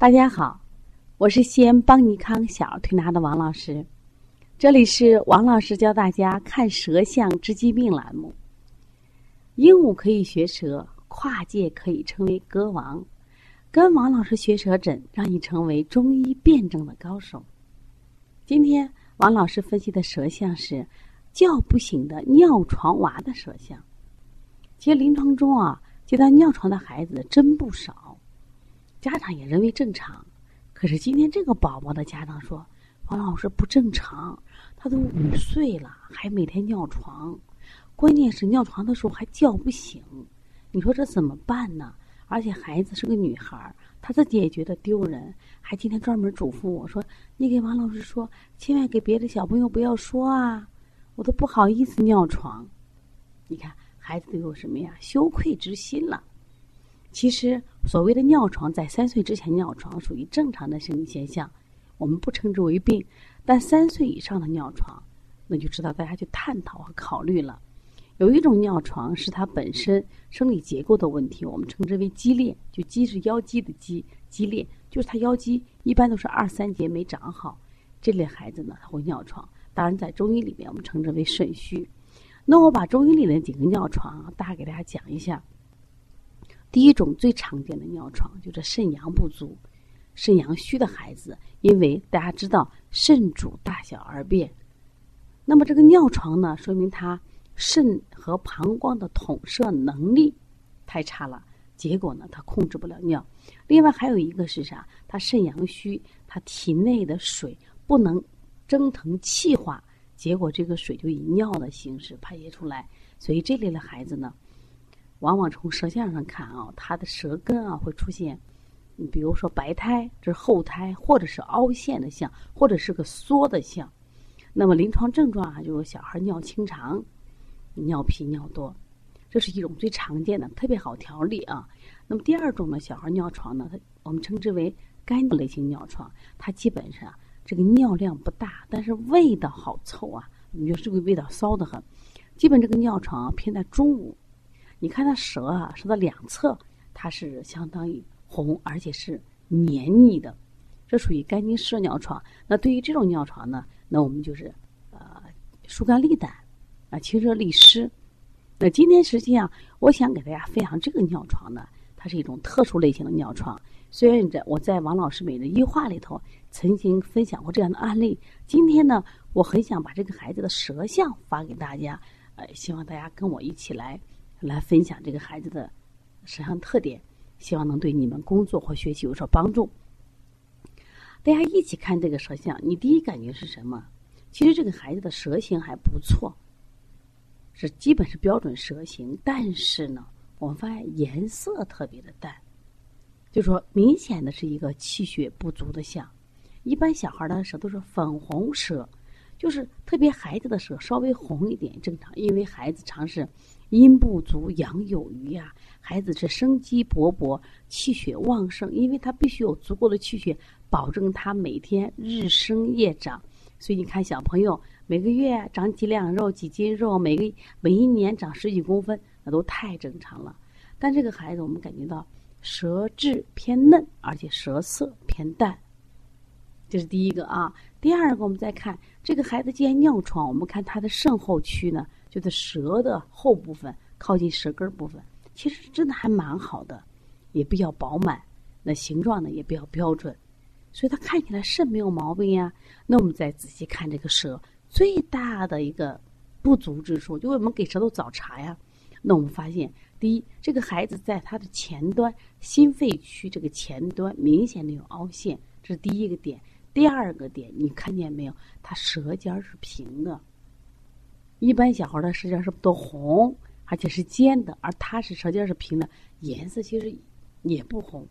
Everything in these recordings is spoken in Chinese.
大家好，我是西安邦尼康小儿推拿的王老师，这里是王老师教大家看舌象治疾病栏目。鹦鹉可以学舌，跨界可以成为歌王。跟王老师学舌诊，让你成为中医辩证的高手。今天王老师分析的舌象是叫不醒的尿床娃的舌象。其实临床中啊，接到尿床的孩子真不少。家长也认为正常，可是今天这个宝宝的家长说：“王老师不正常，他都五岁了，还每天尿床，关键是尿床的时候还叫不醒，你说这怎么办呢？而且孩子是个女孩，她自己也觉得丢人，还今天专门嘱咐我说：你给王老师说，千万给别的小朋友不要说啊，我都不好意思尿床。你看孩子都有什么呀？羞愧之心了。”其实，所谓的尿床，在三岁之前尿床属于正常的生理现象，我们不称之为病。但三岁以上的尿床，那就知道大家去探讨和考虑了。有一种尿床是它本身生理结构的问题，我们称之为肌裂，就肌是腰肌的肌，肌裂就是它腰肌一般都是二三节没长好，这类孩子呢他会尿床。当然，在中医里面我们称之为肾虚。那我把中医里的几个尿床大概给大家讲一下。第一种最常见的尿床就是肾阳不足、肾阳虚的孩子，因为大家知道肾主大小二便，那么这个尿床呢，说明他肾和膀胱的统摄能力太差了，结果呢，他控制不了尿。另外还有一个是啥？他肾阳虚，他体内的水不能蒸腾气化，结果这个水就以尿的形式排泄出来。所以这类的孩子呢。往往从舌象上看啊，他的舌根啊会出现，比如说白苔，这是厚苔，或者是凹陷的象，或者是个缩的象。那么临床症状啊，就是小孩尿清长，尿频尿多，这是一种最常见的，特别好调理啊。那么第二种呢，小孩尿床呢，它我们称之为干类型尿床，它基本上这个尿量不大，但是味道好臭啊，你觉得这个味道骚得很。基本这个尿床偏在中午。你看它舌啊，舌的两侧它是相当于红，而且是黏腻的，这属于肝经湿热尿床。那对于这种尿床呢，那我们就是呃疏肝利胆啊，清热利湿。那今天实际上我想给大家分享这个尿床呢，它是一种特殊类型的尿床。虽然在我在王老师每日一话里头曾经分享过这样的案例，今天呢，我很想把这个孩子的舌象发给大家，呃，希望大家跟我一起来。来分享这个孩子的舌象特点，希望能对你们工作或学习有所帮助。大家一起看这个舌象，你第一感觉是什么？其实这个孩子的舌形还不错，是基本是标准舌形，但是呢，我们发现颜色特别的淡，就说明显的是一个气血不足的象。一般小孩的舌都是粉红舌，就是特别孩子的舌稍微红一点正常，因为孩子常是。阴不足，阳有余呀。孩子是生机勃勃，气血旺盛，因为他必须有足够的气血，保证他每天日升夜长。所以你看，小朋友每个月长几两肉、几斤肉，每个每一年长十几公分，那都太正常了。但这个孩子，我们感觉到舌质偏嫩，而且舌色偏淡，这是第一个啊。第二个，我们再看这个孩子既然尿床，我们看他的肾后区呢。就是舌的后部分，靠近舌根部分，其实真的还蛮好的，也比较饱满，那形状呢也比较标准，所以他看起来肾没有毛病呀。那我们再仔细看这个舌，最大的一个不足之处，就我们给舌头找茬呀。那我们发现，第一，这个孩子在他的前端心肺区这个前端明显的有凹陷，这是第一个点。第二个点，你看见没有？他舌尖是平的。一般小孩的舌尖是不都红，而且是尖的，而他是舌尖是平的，颜色其实也不红。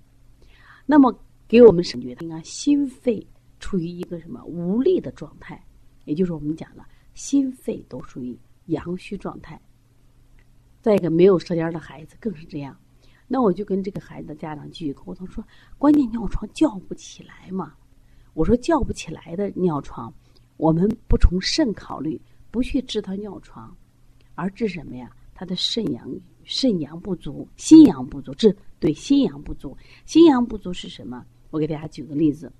那么给我们感觉，应该心肺处于一个什么无力的状态，也就是我们讲了，心肺都属于阳虚状态。再一个，没有舌尖的孩子更是这样。那我就跟这个孩子的家长继续沟通说：关键尿床叫不起来嘛。我说叫不起来的尿床，我们不从肾考虑。不去治他尿床，而治什么呀？他的肾阳肾阳不足，心阳不足。治对心阳不足，心阳不足是什么？我给大家举个例子，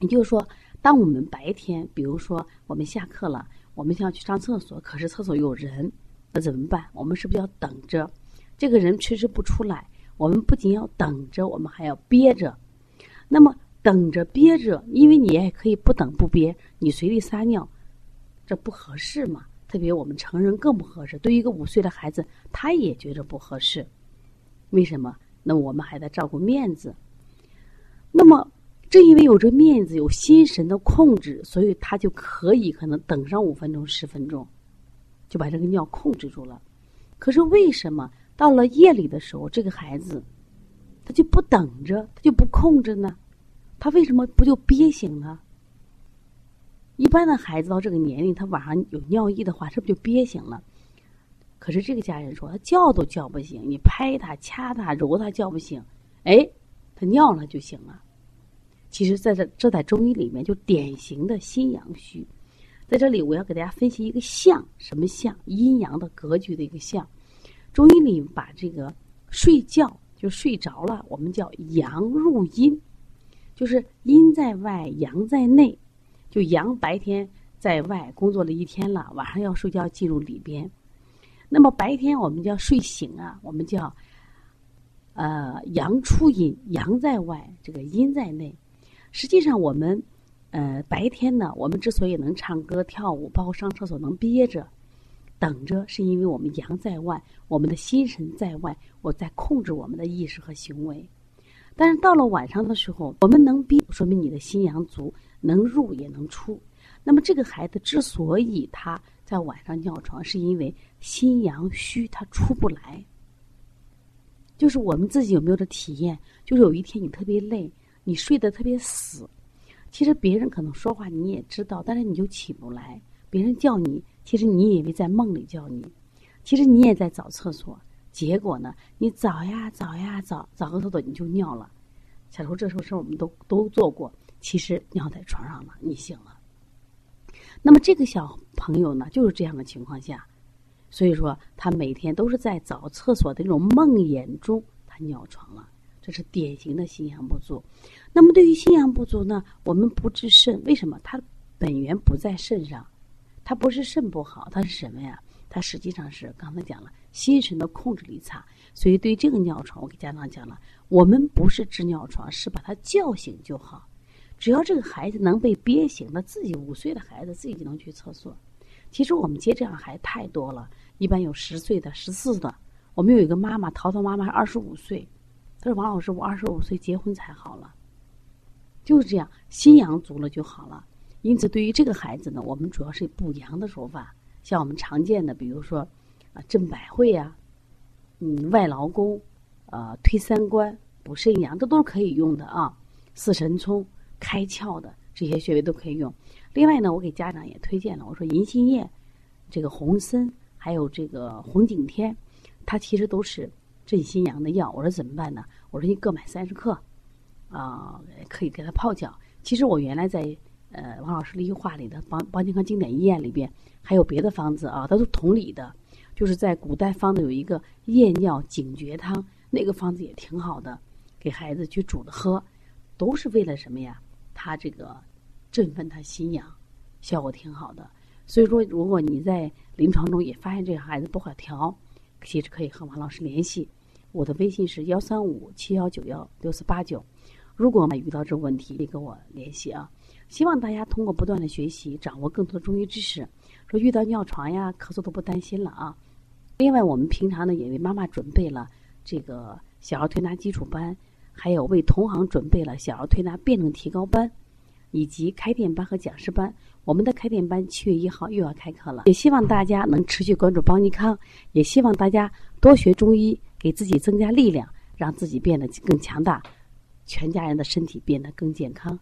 也就是说，当我们白天，比如说我们下课了，我们想要去上厕所，可是厕所有人，那怎么办？我们是不是要等着？这个人迟迟不出来，我们不仅要等着，我们还要憋着。那么等着憋着，因为你也可以不等不憋，你随地撒尿，这不合适嘛？特别我们成人更不合适。对于一个五岁的孩子，他也觉得不合适。为什么？那我们还在照顾面子。那么，正因为有这面子，有心神的控制，所以他就可以可能等上五分钟、十分钟，就把这个尿控制住了。可是为什么到了夜里的时候，这个孩子他就不等着，他就不控制呢？他为什么不就憋醒了？一般的孩子到这个年龄，他晚上有尿意的话，是不是就憋醒了？可是这个家人说，他叫都叫不醒，你拍他、掐他、揉他，叫不醒。哎，他尿了就醒了。其实，在这这在中医里面就典型的心阳虚。在这里，我要给大家分析一个象，什么象？阴阳的格局的一个象。中医里把这个睡觉就睡着了，我们叫阳入阴，就是阴在外，阳在内。就阳白天在外工作了一天了，晚上要睡觉进入里边。那么白天我们叫睡醒啊，我们叫呃阳出阴，阳在外，这个阴在内。实际上，我们呃白天呢，我们之所以能唱歌跳舞，包括上厕所能憋着等着，是因为我们阳在外，我们的心神在外，我在控制我们的意识和行为。但是到了晚上的时候，我们能憋，说明你的心阳足，能入也能出。那么这个孩子之所以他在晚上尿床，是因为心阳虚，他出不来。就是我们自己有没有这体验？就是有一天你特别累。你睡得特别死，其实别人可能说话你也知道，但是你就起不来。别人叫你，其实你以为在梦里叫你，其实你也在找厕所。结果呢，你找呀找呀找，找个厕所你就尿了。小时候这时候事我们都都做过，其实尿在床上了，你醒了。那么这个小朋友呢，就是这样的情况下，所以说他每天都是在找厕所的那种梦魇中，他尿床了。这是典型的心阳不足。那么，对于心阳不足呢，我们不治肾，为什么？它本源不在肾上，它不是肾不好，它是什么呀？它实际上是刚才讲了，心神的控制力差。所以，对这个尿床，我给家长讲了，我们不是治尿床，是把他叫醒就好。只要这个孩子能被憋醒，他自己五岁的孩子自己就能去厕所。其实我们接这样孩子太多了，一般有十岁的、十四的。我们有一个妈妈，淘淘妈妈二十五岁。他说：“王老师，我二十五岁结婚才好了，就是这样，心阳足了就好了。因此，对于这个孩子呢，我们主要是补阳的手法，像我们常见的，比如说啊，镇百会呀，嗯，外劳宫，呃，推三关、补肾阳，这都是可以用的啊。四神聪、开窍的这些穴位都可以用。另外呢，我给家长也推荐了，我说银杏叶、这个红参，还有这个红景天，它其实都是。”镇心阳的药，我说怎么办呢？我说你各买三十克，啊，可以给他泡脚。其实我原来在呃王老师的一句话里的《邦邦健康经典医院》里边还有别的方子啊，它都同理的。就是在古代方子有一个夜尿警觉汤，那个方子也挺好的，给孩子去煮着喝，都是为了什么呀？他这个振奋他心阳，效果挺好的。所以说，如果你在临床中也发现这个孩子不好调，其实可以和王老师联系。我的微信是幺三五七幺九幺六四八九，如果遇到这个问题，你跟我联系啊。希望大家通过不断的学习，掌握更多的中医知识，说遇到尿床呀、咳嗽都不担心了啊。另外，我们平常呢也为妈妈准备了这个小儿推拿基础班，还有为同行准备了小儿推拿辩证提高班，以及开店班和讲师班。我们的开店班七月一号又要开课了，也希望大家能持续关注邦尼康，也希望大家多学中医。给自己增加力量，让自己变得更强大，全家人的身体变得更健康。